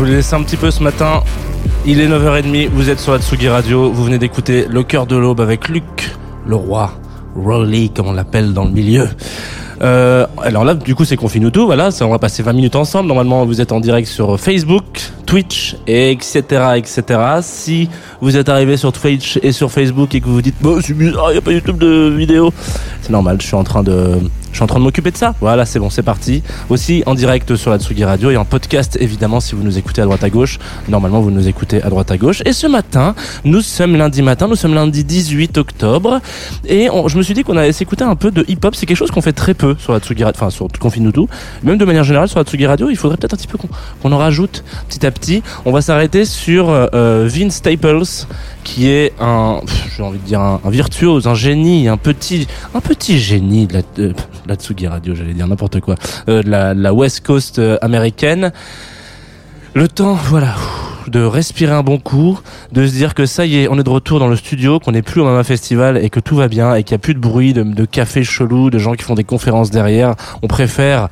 vous l'ai laissé un petit peu ce matin. Il est 9h30, vous êtes sur Atsugi Radio, vous venez d'écouter Le cœur de l'aube avec Luc, le roi, Rolly comme on l'appelle dans le milieu. Euh, alors là, du coup, c'est Confine tout, voilà, on va passer 20 minutes ensemble. Normalement, vous êtes en direct sur Facebook, Twitch, et etc., etc. Si vous êtes arrivé sur Twitch et sur Facebook et que vous vous dites, bah, c'est bizarre, il n'y a pas YouTube de vidéo, c'est normal, je suis en train de, je suis en train de m'occuper de ça. Voilà, c'est bon, c'est parti. Aussi en direct sur la Tsugi Radio et en podcast évidemment si vous nous écoutez à droite à gauche. Normalement, vous nous écoutez à droite à gauche. Et ce matin, nous sommes lundi matin, nous sommes lundi 18 octobre et on- je me suis dit qu'on allait s'écouter un peu de hip-hop. C'est quelque chose qu'on fait très peu sur la Tsugi Radio, enfin sur Confine tout. Même de manière générale sur la Tsugi Radio, il faudrait peut-être un petit peu qu'on en rajoute petit à petit. On va s'arrêter sur euh, Vince Staples qui est un, j'ai envie de dire un, un virtuose, un génie, un petit, un petit génie de la, de la Tsugi Radio, j'allais dire n'importe quoi, euh, la West Coast euh, américaine. Le temps, voilà, de respirer un bon coup, de se dire que ça y est, on est de retour dans le studio, qu'on n'est plus au Mama Festival et que tout va bien et qu'il n'y a plus de bruit, de, de café chelou, de gens qui font des conférences derrière. On préfère,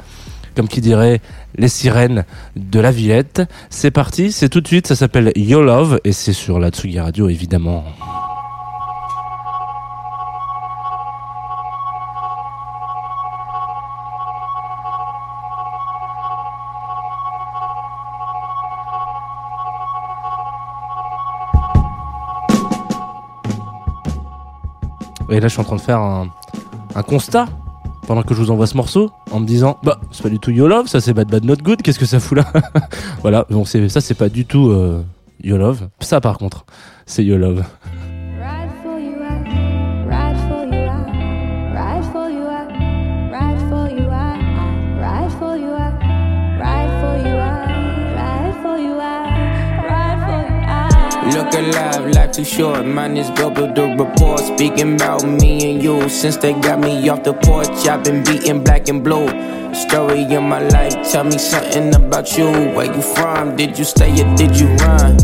comme qui dirait, les sirènes de la Villette. C'est parti, c'est tout de suite, ça s'appelle Yo Love et c'est sur la Tsugi Radio évidemment. Et là, je suis en train de faire un, constat pendant que je vous envoie ce morceau en me disant bah c'est pas du tout Yo Love, ça c'est Bad Bad Not Good, qu'est-ce que ça fout là Voilà, donc ça c'est pas du tout euh, Yo Love. Ça par contre, c'est Yo Love. Alive, life too short. Mine is bubble the report. Speaking about me and you. Since they got me off the porch, I've been beating black and blue. Story of my life, tell me something about you. Where you from? Did you stay or did you run?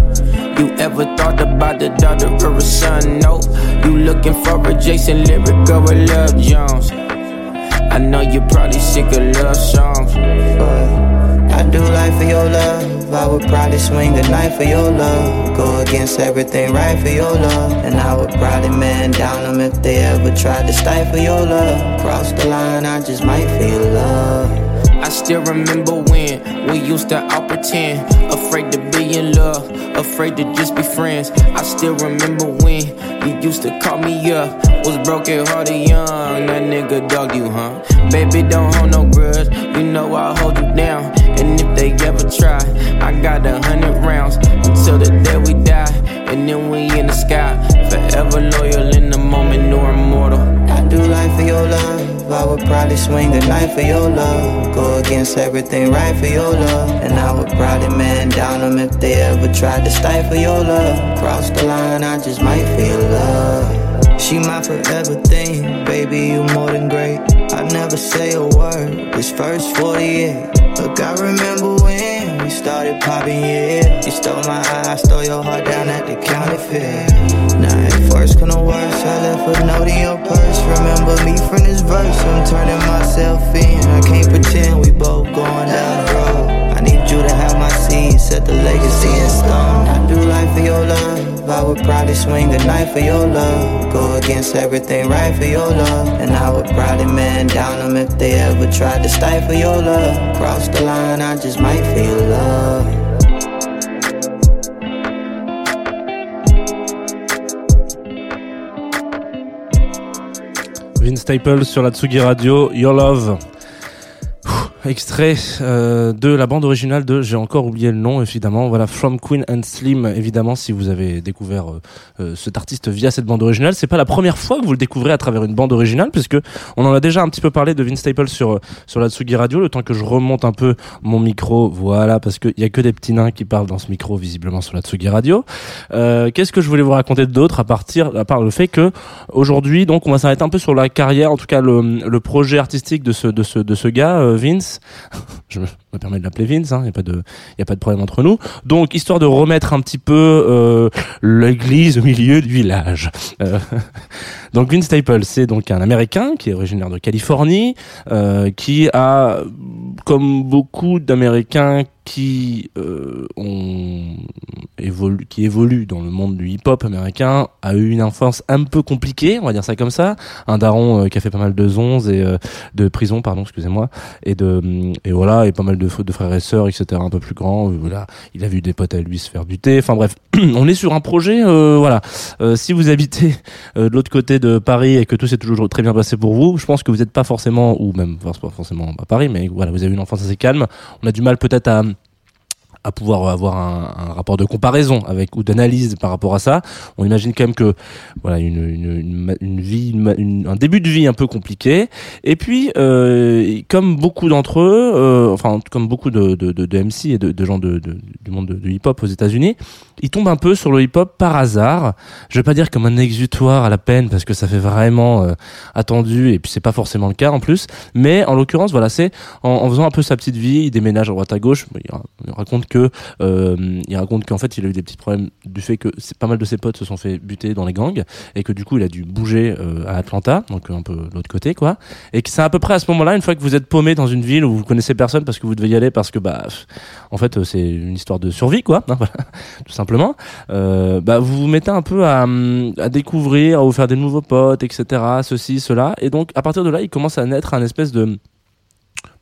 You ever thought about a daughter or a son? No. You looking for a Jason lyric or a Love Jones? I know you're probably sick of love songs. But I do life for your love. I would probably swing a knife for your love. Go against everything right for your love. And I would probably man down them if they ever tried to stifle your love. Cross the line, I just might feel love. I still remember when we used to out pretend, afraid to be in love, afraid to just be friends. I still remember when you used to call me up, was broken hearted young. That nigga dogged you, huh? Baby, don't hold no grudge, you know I'll hold you down. They ever try, I got a hundred rounds until the day we die. And then we in the sky, forever loyal in the moment, no immortal. I do life for your love. I would probably swing a knife for your love. Go against everything right for your love. And I would probably man down them if they ever tried to stifle your love. Cross the line, I just might feel love. She my forever thing, baby, you more than great. I never say a word, this first 48. Look, I remember when we started popping, yeah. You stole my eye, I stole your heart down at the county fair. Now, at first, couldn't worse, I left a note in your purse. Remember me from this verse, I'm turning myself in. I can't pretend we both going Judah had my seed, set the legacy in stone. I do life for your love. I would probably swing a knife for your love. Go against everything right for your love. And I would probably man down them if they ever tried to stifle your love. Cross the line, I just might for your love. Vince Staples sur la Tsugi Radio, Your Love. Extrait euh, de la bande originale de, j'ai encore oublié le nom évidemment, voilà From Queen and Slim évidemment si vous avez découvert euh, euh, cet artiste via cette bande originale, c'est pas la première fois que vous le découvrez à travers une bande originale puisque on en a déjà un petit peu parlé de Vince Staples sur sur la Tsugi Radio, le temps que je remonte un peu mon micro, voilà parce qu'il y a que des petits nains qui parlent dans ce micro visiblement sur la Tsugi Radio. Euh, Qu'est-ce que je voulais vous raconter d'autre à partir à part le fait que aujourd'hui donc on va s'arrêter un peu sur la carrière, en tout cas le, le projet artistique de ce de ce de ce gars euh, Je me, me permets de l'appeler Vince, il hein, y a pas de y a pas de problème entre nous. Donc histoire de remettre un petit peu euh, l'église au milieu du village. Euh, donc Vince Staples, c'est donc un Américain qui est originaire de Californie, euh, qui a, comme beaucoup d'Américains qui euh, ont évolu, qui évoluent dans le monde du hip-hop américain, a eu une enfance un peu compliquée, on va dire ça comme ça. Un daron euh, qui a fait pas mal de zonzes et euh, de prison, pardon, excusez-moi, et de et voilà, et pas mal de, frères et sœurs, etc. Un peu plus grands. Euh, Voilà, il a vu des potes à lui se faire buter. Enfin bref, on est sur un projet. euh, voilà, Euh, si vous habitez de l'autre côté de Paris et que tout s'est toujours très bien passé pour vous, je pense que vous n'êtes pas forcément, ou même pas forcément à Paris, mais voilà, vous avez une enfance assez calme. On a du mal peut-être à à pouvoir avoir un, un rapport de comparaison avec ou d'analyse par rapport à ça. On imagine quand même que voilà une, une, une, une vie, un début de vie un peu compliqué. Et puis euh, comme beaucoup d'entre eux, euh, enfin comme beaucoup de, de, de, de MC et de, de gens de, du monde de, de hip-hop aux États-Unis, ils tombent un peu sur le hip-hop par hasard. Je vais pas dire comme un exutoire à la peine parce que ça fait vraiment euh, attendu et puis c'est pas forcément le cas en plus. Mais en l'occurrence, voilà, c'est en, en faisant un peu sa petite vie, il déménage à droite à gauche. Il raconte euh, il raconte qu'en fait il a eu des petits problèmes du fait que pas mal de ses potes se sont fait buter dans les gangs et que du coup il a dû bouger euh, à Atlanta, donc un peu l'autre côté quoi. Et que c'est à peu près à ce moment-là, une fois que vous êtes paumé dans une ville où vous connaissez personne parce que vous devez y aller parce que bah en fait euh, c'est une histoire de survie quoi, hein, tout simplement. Bah vous vous mettez un peu hum, à découvrir, à vous faire des nouveaux potes, etc. Ceci, cela, et donc à partir de là il commence à naître un espèce de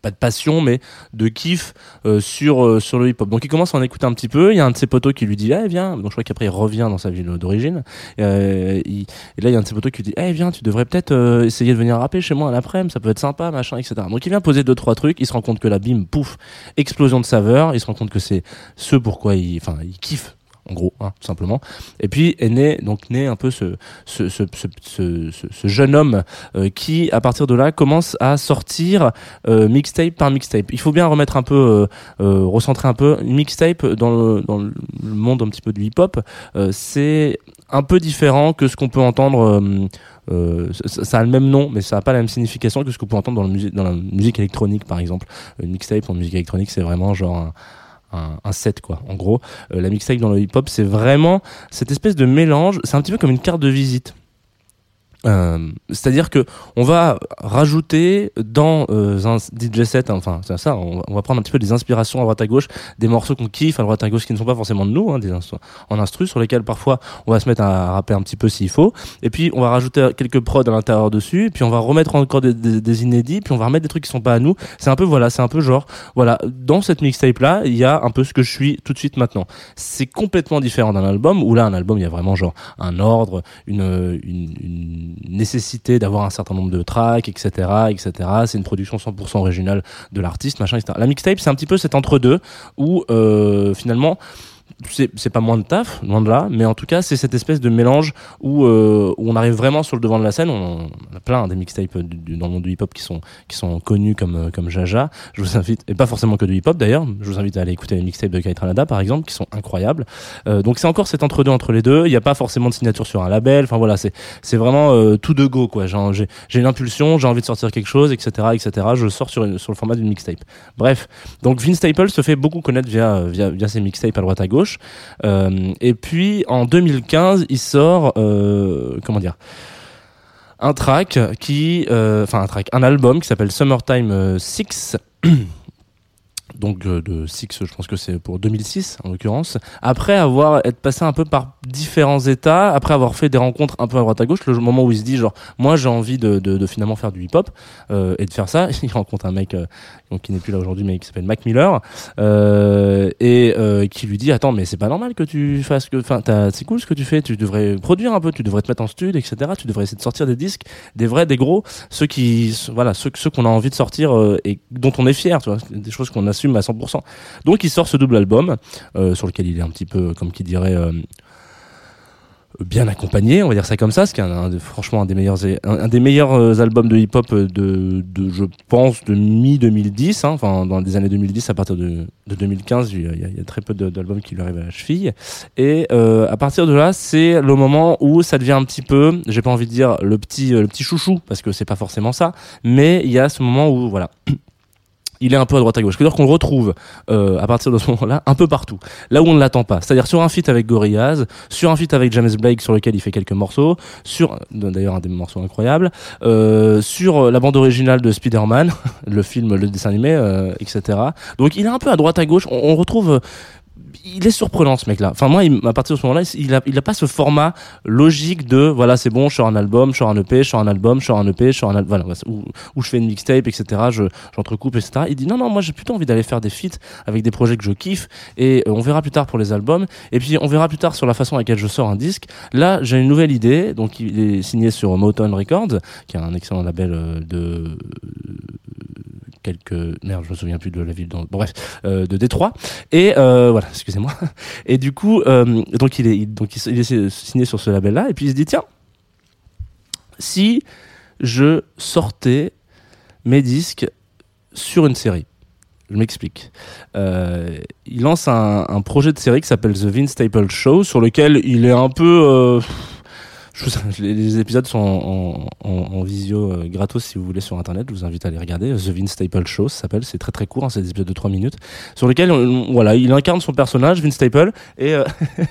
pas de passion mais de kiff euh, sur euh, sur le hip hop donc il commence à en écouter un petit peu. Il y a un de ses potos qui lui dit eh viens. Donc je crois qu'après il revient dans sa ville d'origine. Euh, il- et là il y a un de ses potos qui lui dit eh viens tu devrais peut-être euh, essayer de venir rapper chez moi à l'après-midi. Ça peut être sympa machin etc donc il vient poser deux trois trucs. Il se rend compte que la bim pouf explosion de saveur. Il se rend compte que c'est ce pourquoi il enfin il kiffe en gros, hein, tout simplement. Et puis est né donc né un peu ce ce ce ce, jeune homme euh, qui à partir de là commence à sortir euh, mixtape par mixtape. Il faut bien remettre un peu, euh, euh, recentrer un peu. Une mixtape dans le, dans le monde un petit peu du hip-hop, euh, c'est un peu différent que ce qu'on peut entendre. euh, euh, ça, ça a le même nom, mais ça n'a pas la même signification que ce qu'on peut entendre dans musique, dans la musique électronique, par exemple. Une mixtape en musique électronique, c'est vraiment genre un, un, set, quoi. En gros, euh, la mixtape dans le hip-hop, c'est vraiment cette espèce de mélange. C'est un petit peu comme une carte de visite. Euh, c'est-à-dire que on va rajouter dans euh, un DJ set, hein, enfin c'est ça, on va, prendre un petit peu des inspirations à droite à gauche, des morceaux qu'on kiffe à droite à gauche qui ne sont pas forcément de nous, hein, des instru- en instru sur lesquels parfois on va se mettre à rapper un petit peu s'il faut, et puis on va rajouter quelques prods à l'intérieur dessus, puis on va remettre encore des, inédits, puis on va remettre des trucs qui sont pas à nous. C'est un peu voilà, c'est un peu genre voilà, dans cette mixtape là, il y a un peu ce que je suis tout de suite maintenant. C'est complètement différent d'un album où là un album il y a vraiment genre un ordre, une, une, une nécessité d'avoir un certain nombre de tracks, etc., etc. C'est une production 100% originale de l'artiste, machin, etc. La mixtape, c'est un petit peu cet entre-deux où euh, finalement c'est pas moins de taf, loin de là, mais en tout cas, c'est cette espèce de mélange où, euh, où on arrive vraiment sur le devant de la scène. On, a plein des mixtapes du- du- dans le monde du hip-hop qui sont, qui sont connus comme, euh, comme Jaja. Je vous invite, et pas forcément que du hip-hop d'ailleurs, je vous invite à aller écouter les mixtapes de Kai Tranada par exemple, qui sont incroyables. Euh, donc c'est encore cet entre-deux entre les deux. Il n'y a pas forcément de signature sur un label. Enfin voilà, c'est vraiment euh, tout de go quoi. J'ai une impulsion, j'ai envie de sortir quelque chose, etc., etc. Je sors sur, une- sur le format d'une mixtape. Bref, donc Vince Staples se fait beaucoup connaître via via, via ses mixtapes à droite à gauche. Euh, et puis en 2015, il sort euh, un track qui, euh, enfin un track, un album qui s'appelle Summertime 6. donc euh, de Six, je pense que c'est pour 2006 en l'occurrence. Après avoir être passé un peu par différents états, après avoir fait des rencontres un peu à droite à gauche, le moment où il se dit genre moi j'ai envie de, de, finalement faire du hip-hop euh, et de faire ça, il rencontre un mec euh, donc qui n'est plus là aujourd'hui mais qui s'appelle Mac Miller et qui lui dit attends mais c'est pas normal que tu fasses que enfin c'est cool ce que tu fais, tu devrais produire un peu, tu devrais te mettre en studio etc. Tu devrais essayer de sortir des disques, des vrais, des gros, ceux qui voilà ceux ceux qu'on a envie de sortir et dont on est fier, tu vois, des choses qu'on à 100%. Donc il sort ce double album euh, sur lequel il est un petit peu comme qui dirait euh, bien accompagné, on va dire ça comme ça, ce qui est un, franchement un des meilleurs un, des meilleurs euh, albums de hip-hop de, je pense de mi 2010, hein, enfin dans les années 2010 à partir de, de 2015, il y, a, très peu d'albums qui lui arrivent à la cheville et à partir de là, c'est le moment où ça devient un petit peu, j'ai pas envie de dire le petit le petit chouchou parce que c'est pas forcément ça, mais il y a ce moment où voilà il est un peu à droite à gauche. C'est-à-dire qu'on retrouve euh, à partir de ce moment-là un peu partout, là où on ne l'attend pas. C'est-à-dire sur un feat avec Gorillaz, sur un feat avec James Blake sur lequel il fait quelques morceaux, sur d'ailleurs un des morceaux incroyables, euh, sur la bande originale de Spider-Man, le film, le dessin animé, euh, etc. Donc il est un peu à droite à gauche. On retrouve il est surprenant ce mec-là. Enfin moi, il- à partir de ce moment-là, il a, pas ce format logique de voilà c'est bon, je sors un album, je sors un EP, je sors un album, je sors un EP, je sors un album, voilà, où, je fais une mixtape, etc. Je j'entrecoupe, etc. Il dit non non, moi j'ai plutôt envie d'aller faire des feats avec des projets que je kiffe et euh, on verra plus tard pour les albums. Et puis on verra plus tard sur la façon avec laquelle je sors un disque. Là j'ai une nouvelle idée, donc il est signé sur Motown Records, qui est un excellent label euh, de quelques merde je me souviens plus de la ville dans bref euh, de Détroit et euh, voilà excusez-moi et du coup euh, donc il est donc il, est signé sur ce label là et puis il se dit tiens si je sortais mes disques sur une série je m'explique. Il lance un, projet de série qui s'appelle The Vince Staple Show, sur lequel il est un peu. Je vous- les, épisodes sont en, en, en visio euh, gratos si vous voulez sur internet. Je vous invite à les regarder. The Vince Staple Show, ça s'appelle. C'est très très court, hein, c'est des épisodes de 3 minutes, sur lesquels on- voilà, il incarne son personnage, Vince Staple, et euh,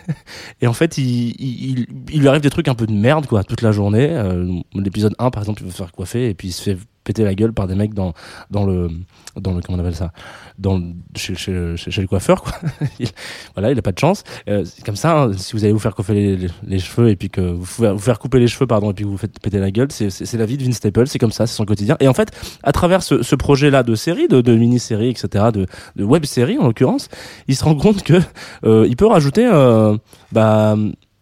et en fait, il, il, il- lui arrive des trucs un peu de merde quoi toute la journée. Euh, L'épisode 1 par exemple, il veut faire coiffer et puis il se fait péter la gueule par des mecs dans dans le dans le comment on appelle ça? Dans chez, chez, chez, le coiffeur quoi. Il, voilà il a pas de chance. Euh, comme ça hein, si vous allez vous faire coiffer les, les, cheveux et puis que vous vous faire couper les cheveux pardon et puis que vous faites péter la gueule c'est la vie de Vince Staples c'est comme ça c'est son quotidien. Et en fait à travers ce, ce projet là de série de, de mini série etc de, de web série en l'occurrence il se rend compte que euh, il peut rajouter euh, bah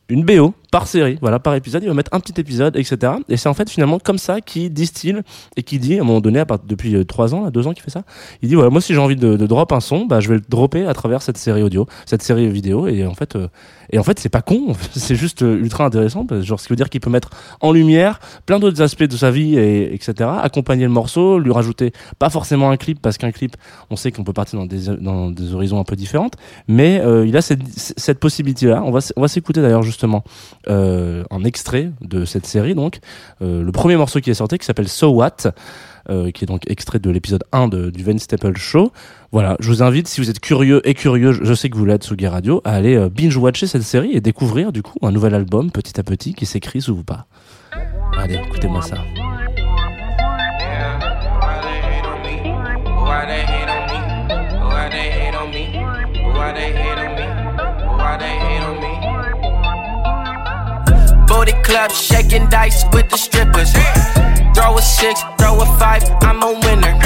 une BO par série, voilà, par épisode, il va mettre un petit épisode, etc. Et c'est en fait finalement comme ça qu'il distille et qui dit à un moment donné, à part, depuis euh, trois ans, là, deux ans qu'il fait ça, il dit voilà, moi si j'ai envie de, de drop un son, bah je vais le dropper à travers cette série audio, cette série vidéo, et en fait, euh, et en fait c'est pas con, c'est juste euh, ultra intéressant, genre ce qui veut dire qu'il peut mettre en lumière plein d'autres aspects de sa vie, et, etc. Accompagner le morceau, lui rajouter pas forcément un clip, parce qu'un clip, on sait qu'on peut partir dans des, dans des horizons un peu différentes, mais euh, il a cette, cette possibilité-là. On va, on va s'écouter d'ailleurs justement euh, un extrait de cette série, donc euh, le premier morceau qui est sorti, qui s'appelle So What, euh, qui est donc extrait de l'épisode 1 de, du Van Staple Show. Voilà, je vous invite, si vous êtes curieux et curieux, je, sais que vous l'êtes sous Radio, à aller euh, binge-watcher cette série et découvrir du coup un nouvel album petit à petit qui s'écrit sous vous pas. Allez, écoutez-moi ça. Booty club shaking dice with the strippers. Throw a six, throw a five, I'm a winner.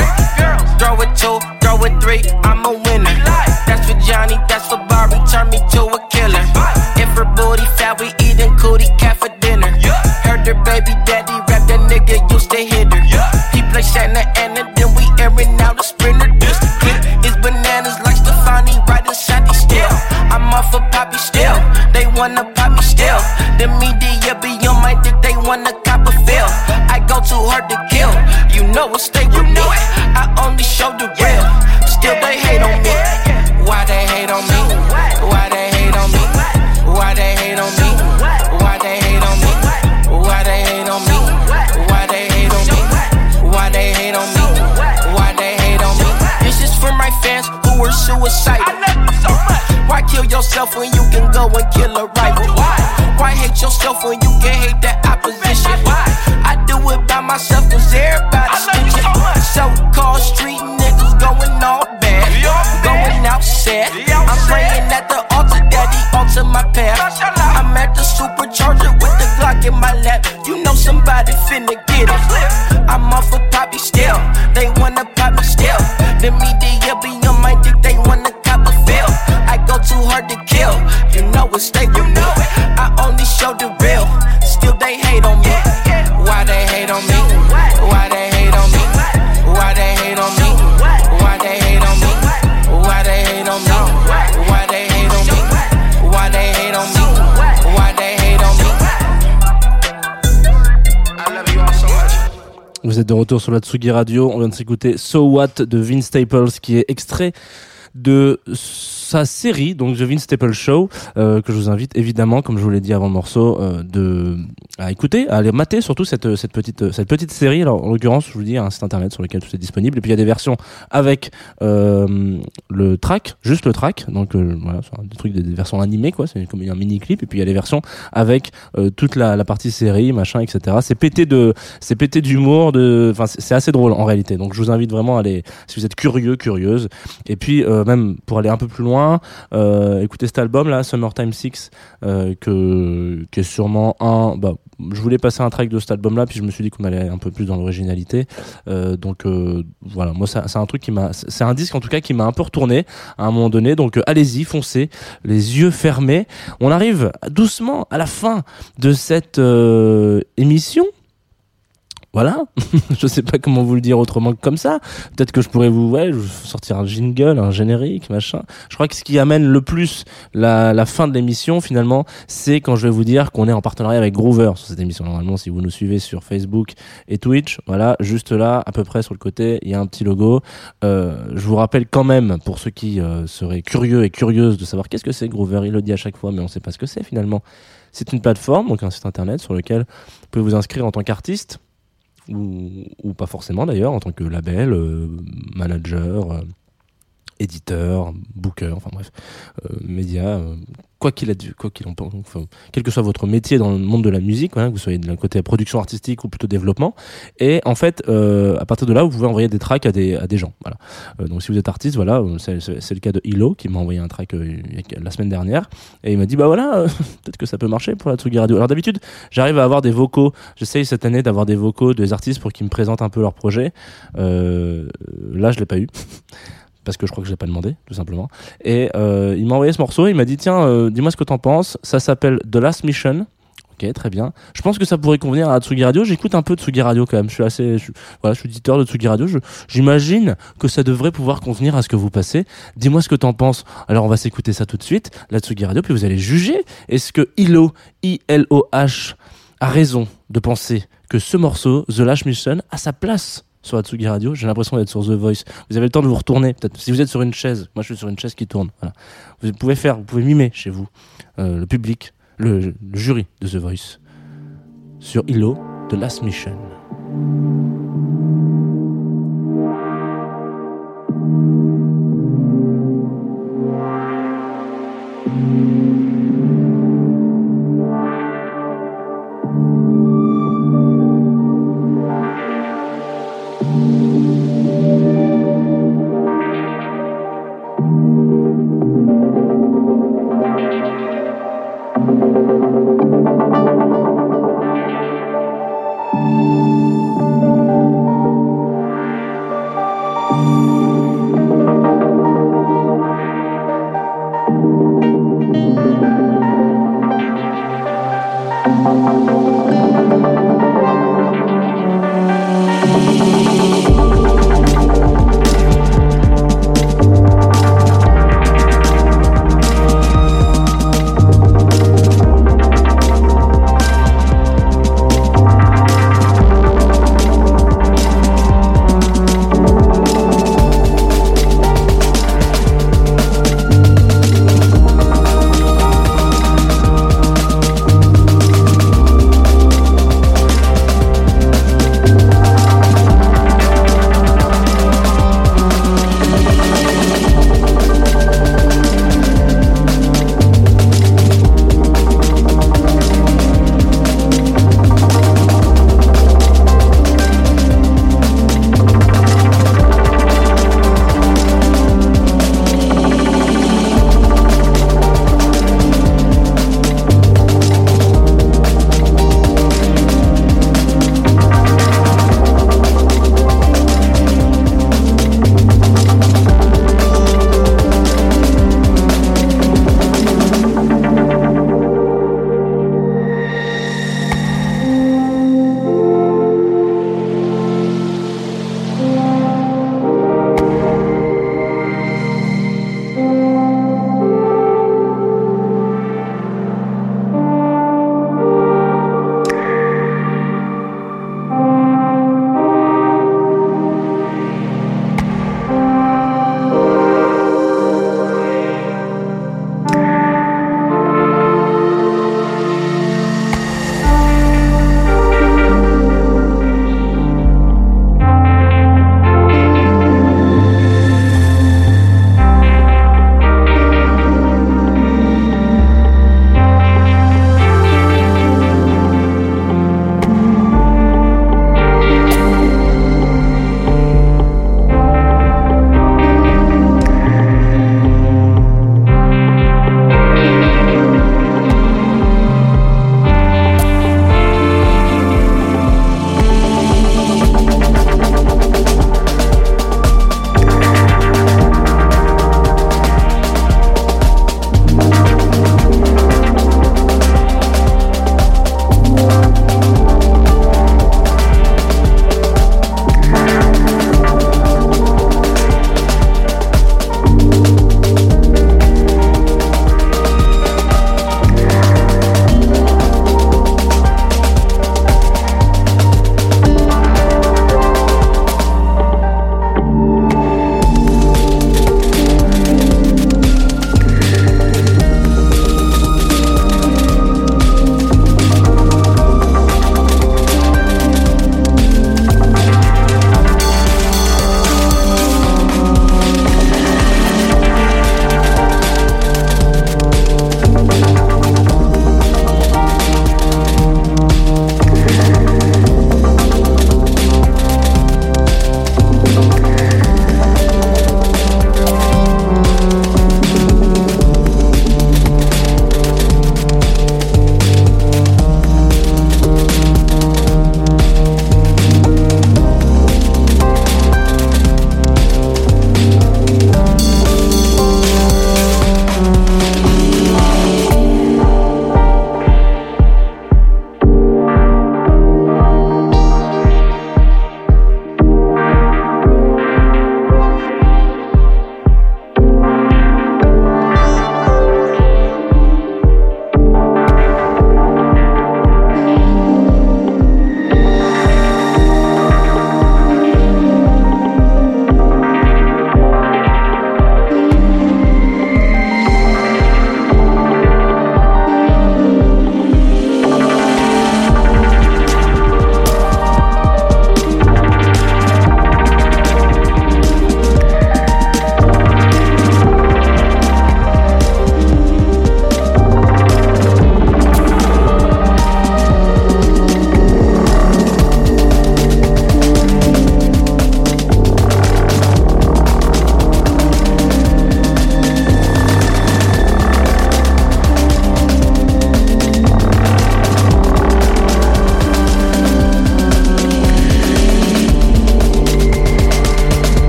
Throw a two, throw a three, I'm a winner. That's for Johnny, that's for Barbie, turn me to when you can go and kill a rival? Why? Why hate yourself when you can hate that opposition? Why? I do it by myself cause everybody's stitching. So called street niggas going all bad. Going out sad. I'm praying at the altar that he alter my path. I'm at the supercharger with the Glock in my lap. You know somebody finna get it. I'm off a poppy still. They wanna Vous êtes de retour sur la Tsugi Radio. On vient de s'écouter So What de Vince Staples qui est extrait de sa série, donc The Vince Staples Show, euh, que je vous invite évidemment, comme je vous l'ai dit avant le morceau, euh, de à écouter, à aller mater surtout cette cette petite cette petite série. Alors en l'occurrence, je vous dis, un site internet sur lequel tout est disponible. Et puis il y a des versions avec euh, le track, juste le track. Donc euh, voilà, des trucs, des, des versions animées quoi. C'est comme un mini clip. Et puis il y a des versions avec euh, toute la, la partie série, machin, etc. C'est pété de c'est pété d'humour, de, enfin c'est assez drôle en réalité. Donc je vous invite vraiment à aller, si vous êtes curieux, curieuse. Et puis euh, même pour aller un peu plus loin, euh, écoutez cet album là, Summertime 6, euh, que qui est sûrement un. Bah, je voulais passer un track de cet album là, puis je me suis dit qu'on allait un peu plus dans l'originalité. Euh, donc euh, voilà, moi c'est un truc qui m'a, c'est un disque en tout cas qui m'a un peu retourné à un moment donné. Donc euh, allez-y, foncez, les yeux fermés. On arrive doucement à la fin de cette euh, émission. Voilà, je sais pas comment vous le dire autrement que comme ça. Peut-être que je pourrais vous, ouais, sortir un jingle, un générique, machin. Je crois que ce qui amène le plus la, la fin de l'émission, finalement, c'est quand je vais vous dire qu'on est en partenariat avec Groover sur cette émission. Normalement, si vous nous suivez sur Facebook et Twitch, voilà, juste là, à peu près sur le côté, il y a un petit logo. Euh, je vous rappelle quand même, pour ceux qui euh, seraient curieux et curieuses de savoir qu'est-ce que c'est Groover, il le dit à chaque fois, mais on sait pas ce que c'est finalement. C'est une plateforme, donc un site internet sur lequel vous pouvez vous inscrire en tant qu'artiste ou, ou pas forcément d'ailleurs, en tant que label, euh, manager, euh, éditeur, booker, enfin bref, euh, média, euh, quoi qu'il a quoi qu'il en pense, quel que soit votre métier dans le monde de la musique, que vous soyez de la côté production artistique ou plutôt développement, et en fait, euh, à partir de là, vous pouvez envoyer des tracks à des, gens. Voilà. Euh, donc si vous êtes artiste, voilà, c'est le cas de Hilo qui m'a envoyé un track la semaine dernière, et il m'a dit bah voilà, peut-être que ça peut marcher pour la Tsugi Radio. Alors d'habitude, j'arrive à avoir des vocaux. J'essaye cette année d'avoir des vocaux des artistes pour qu'ils me présentent un peu leur projet. Là, je l'ai pas eu. Parce que je crois que je l'ai pas demandé, tout simplement. Et euh, il m'a envoyé ce morceau. Il m'a dit tiens, euh, dis-moi ce que t'en penses. Ça s'appelle The Last Mission. Ok, très bien. Je pense que ça pourrait convenir à Tsugi Radio. J'écoute un peu Tsugi Radio quand même. Je suis assez, voilà, je suis éditeur de Tsugi Radio. J'imagine que ça devrait pouvoir convenir à ce que vous passez. Dis-moi ce que t'en penses. Alors on va s'écouter ça tout de suite, la Tsugi Radio, puis vous allez juger. Est-ce que Ilo, I-L-O-H, a raison de penser que ce morceau, The Last Mission, a sa place sur la Tsugi Radio. J'ai l'impression d'être sur The Voice. Vous avez le temps de vous retourner. Peut-être si vous êtes sur une chaise. Moi, je suis sur une chaise qui tourne. Vous pouvez faire, vous pouvez mimer chez vous euh, le public, le, le jury de The Voice sur Ilo de Last Mission.